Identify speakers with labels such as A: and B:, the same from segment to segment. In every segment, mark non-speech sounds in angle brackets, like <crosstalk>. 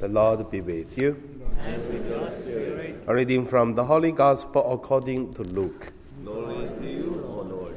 A: The Lord be with you. A reading from the Holy Gospel according to Luke.
B: To you.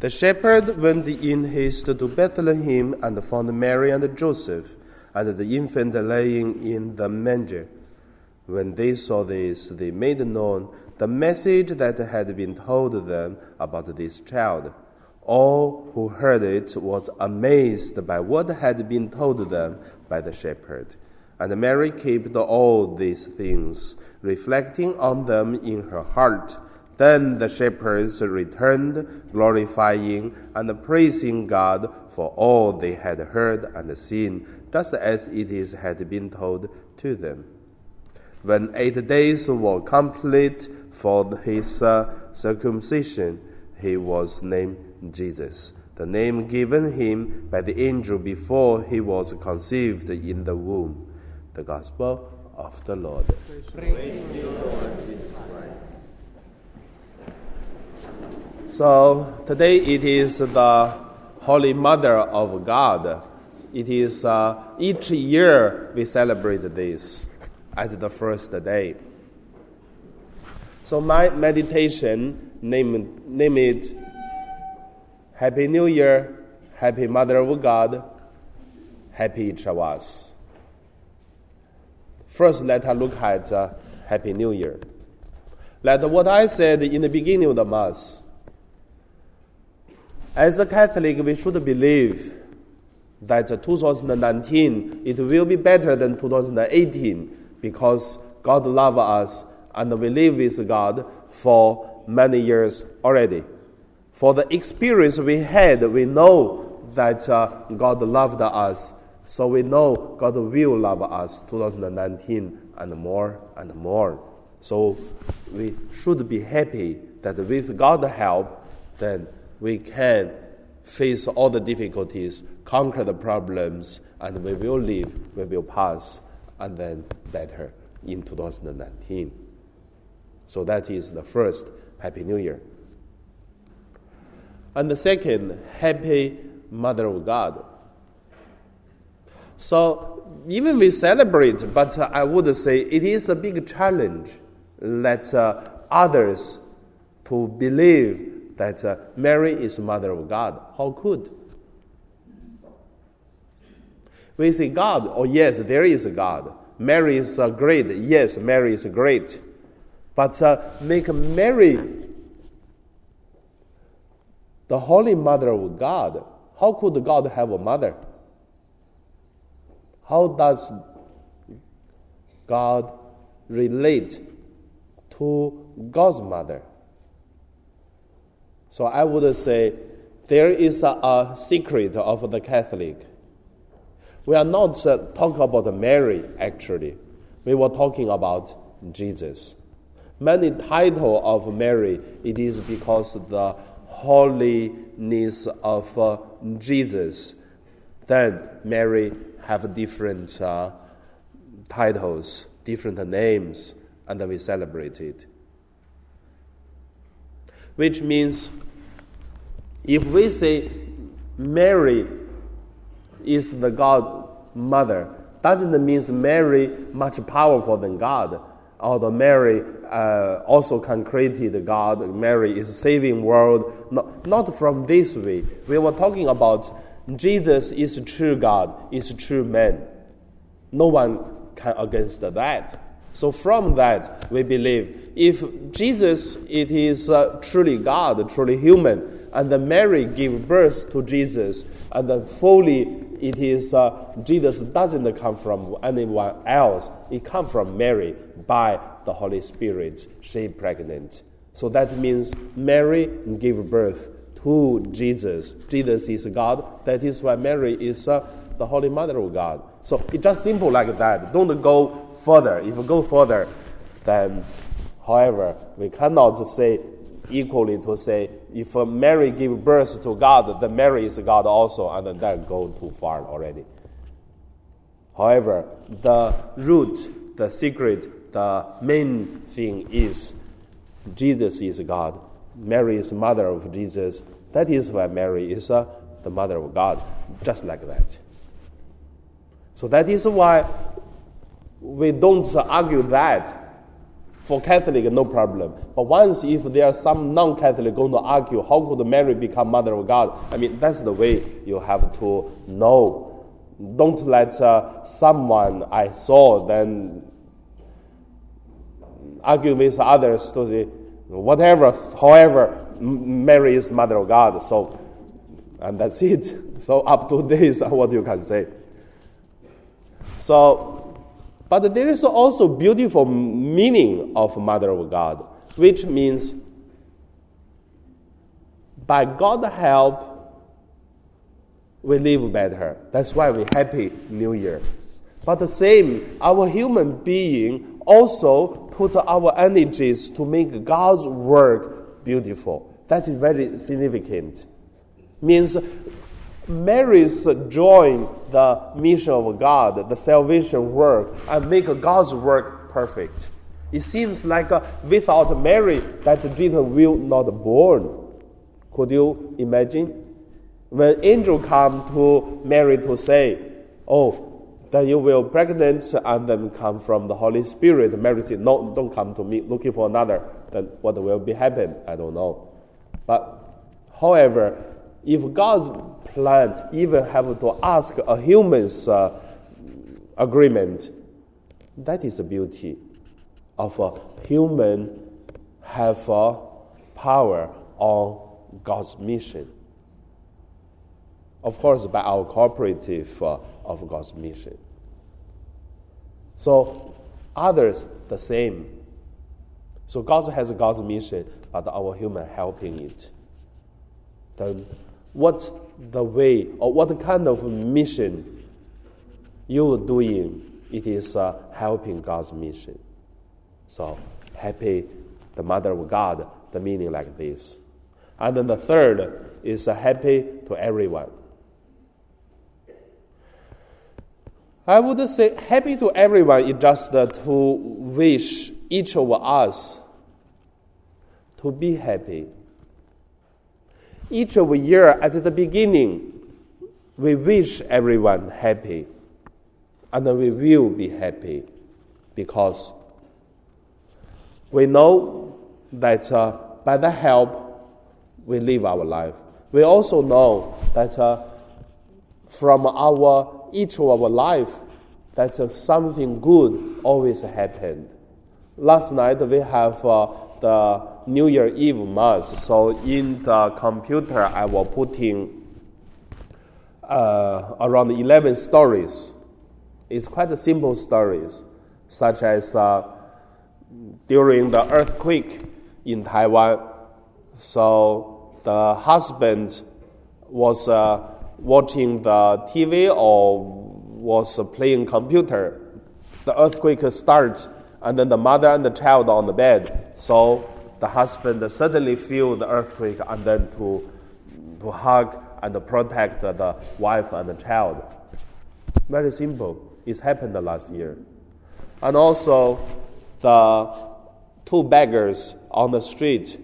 A: The shepherd went in haste to Bethlehem and found Mary and Joseph and the infant lying in the manger. When they saw this, they made known the message that had been told them about this child. All who heard it was amazed by what had been told them by the shepherd. And Mary kept all these things, reflecting on them in her heart. Then the shepherds returned, glorifying and praising God for all they had heard and seen, just as it is had been told to them. When eight days were complete for his uh, circumcision, he was named Jesus, the name given him by the angel before he was conceived in the womb. The Gospel of the Lord. So today it is the Holy Mother of God. It is uh, each year we celebrate this as the first day. So my meditation name, name it Happy New Year, Happy Mother of God, Happy us. First, let us look at uh, Happy New Year. Let what I said in the beginning of the Mass. As a Catholic, we should believe that 2019 it will be better than 2018 because God loves us and we live with God for many years already. For the experience we had, we know that uh, God loved us, so we know God will love us 2019 and more and more. So we should be happy that with God's help, then we can face all the difficulties, conquer the problems, and we will live, we will pass, and then better in 2019. So that is the first Happy New Year. And the second, Happy Mother of God. So even we celebrate, but uh, I would say it is a big challenge that uh, others to believe that uh, Mary is Mother of God. How could? We say God, oh yes, there is a God. Mary is uh, great. Yes, Mary is great. But uh, make Mary the Holy Mother of God. How could God have a mother? How does God relate to God's mother? So I would say there is a, a secret of the Catholic. We are not uh, talking about Mary, actually. We were talking about Jesus. Many title of Mary, it is because the holiness of uh, Jesus. Then Mary have different uh, titles, different names, and we celebrate it which means if we say Mary is the God mother, doesn't mean Mary much powerful than God. Although Mary uh, also can create God, Mary is saving world. Not, not from this way. We were talking about Jesus is a true God, is a true man. No one can against that. So from that, we believe if Jesus it is uh, truly God, truly human, and Mary gave birth to Jesus, and then fully it is uh, Jesus doesn't come from anyone else. It comes from Mary by the Holy Spirit. She pregnant. So that means Mary gave birth to Jesus. Jesus is God. That is why Mary is uh, the Holy Mother of God. So it's just simple like that. Don't go further. If you go further, then, however, we cannot say equally to say if Mary gave birth to God, then Mary is God also, and then go too far already. However, the root, the secret, the main thing is Jesus is God. Mary is mother of Jesus. That is why Mary is uh, the mother of God, just like that. So that is why we don't argue that. For Catholic, no problem. But once if there are some non-Catholic going to argue, how could Mary become Mother of God? I mean, that's the way you have to know. Don't let uh, someone I saw then argue with others to say, whatever, however, Mary is Mother of God. So, and that's it. <laughs> So up to this, <laughs> what you can say. So, but there is also beautiful meaning of Mother of God, which means by God's help, we live better. That's why we happy New Year. But the same, our human being also put our energies to make God's work beautiful. That is very significant. Means Mary's join the mission of God, the salvation work, and make God's work perfect. It seems like uh, without Mary, that Jesus will not born. Could you imagine? When angel come to Mary to say, "Oh, then you will pregnant and then come from the Holy Spirit," Mary said, "No, don't come to me looking for another." Then what will be happen? I don't know. But, however, if God's plan even have to ask a human's uh, agreement, that is the beauty of a human have a power on God's mission. Of course, by our cooperative uh, of God's mission. So others the same. So God has God's mission, but our human helping it. Then what the way or what kind of mission you are doing? It is uh, helping God's mission. So happy, the mother of God, the meaning like this. And then the third is uh, happy to everyone. I would say happy to everyone is just to wish each of us to be happy. Each of year at the beginning, we wish everyone happy, and we will be happy because we know that uh, by the help we live our life. We also know that uh, from our each of our life that uh, something good always happened. Last night we have uh, the New Year Eve Mass. So in the computer, I was putting uh, around 11 stories. It's quite simple stories, such as uh, during the earthquake in Taiwan. So the husband was uh, watching the TV or was playing computer. The earthquake starts and then the mother and the child on the bed. So the husband suddenly feel the earthquake and then to, to hug and protect the wife and the child. Very simple. It happened last year. And also the two beggars on the street,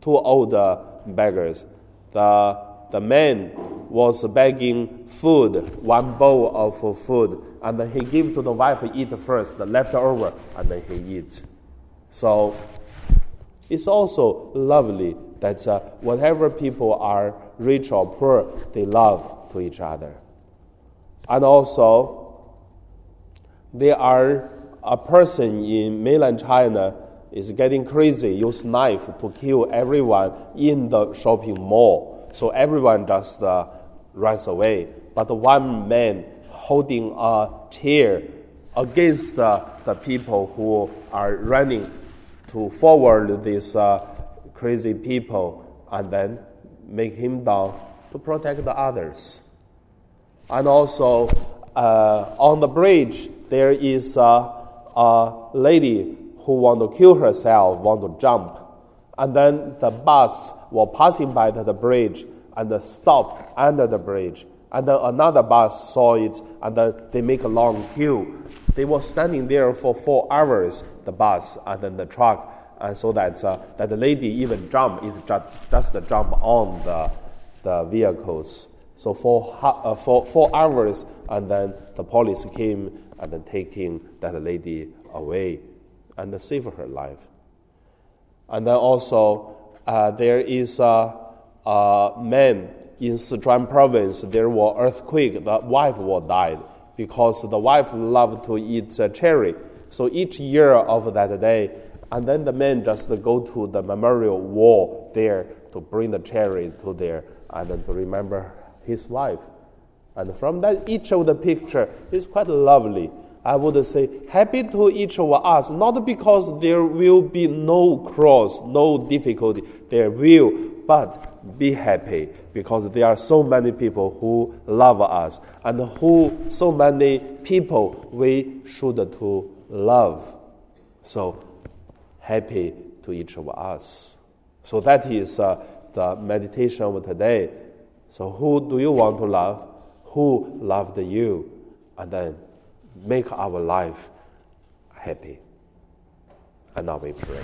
A: two old beggars. The, the man was begging food, one bowl of food, and he gave to the wife eat first, the leftover, and then he eat. So it's also lovely that uh, whatever people are rich or poor, they love to each other. And also, there are a person in mainland China is getting crazy, use knife to kill everyone in the shopping mall. So everyone just uh, runs away. But one man holding a chair against uh, the people who are running to forward these uh, crazy people and then make him down to protect the others. And also, uh, on the bridge, there is a lady who want to kill herself, want to jump. And then the bus was passing by the bridge and stopped under the bridge. And then another bus saw it, and then they make a long queue. They were standing there for four hours, the bus and then the truck, and so that, uh, that the lady even jump, it just, just jump on the, the vehicles. So for, uh, for four hours, and then the police came and then taking that lady away and save her life. And then also uh, there is a, a, man in Sichuan province. There was earthquake. The wife was died because the wife loved to eat cherry. So each year of that day, and then the man just go to the memorial wall there to bring the cherry to there and then to remember his wife. And from that, each of the picture is quite lovely. I would say, happy to each of us, not because there will be no cross, no difficulty, there will, but be happy because there are so many people who love us and who so many people we should to love. So happy to each of us. So that is uh, the meditation of today. So, who do you want to love? Who loved you? And then make our life happy. And now we pray.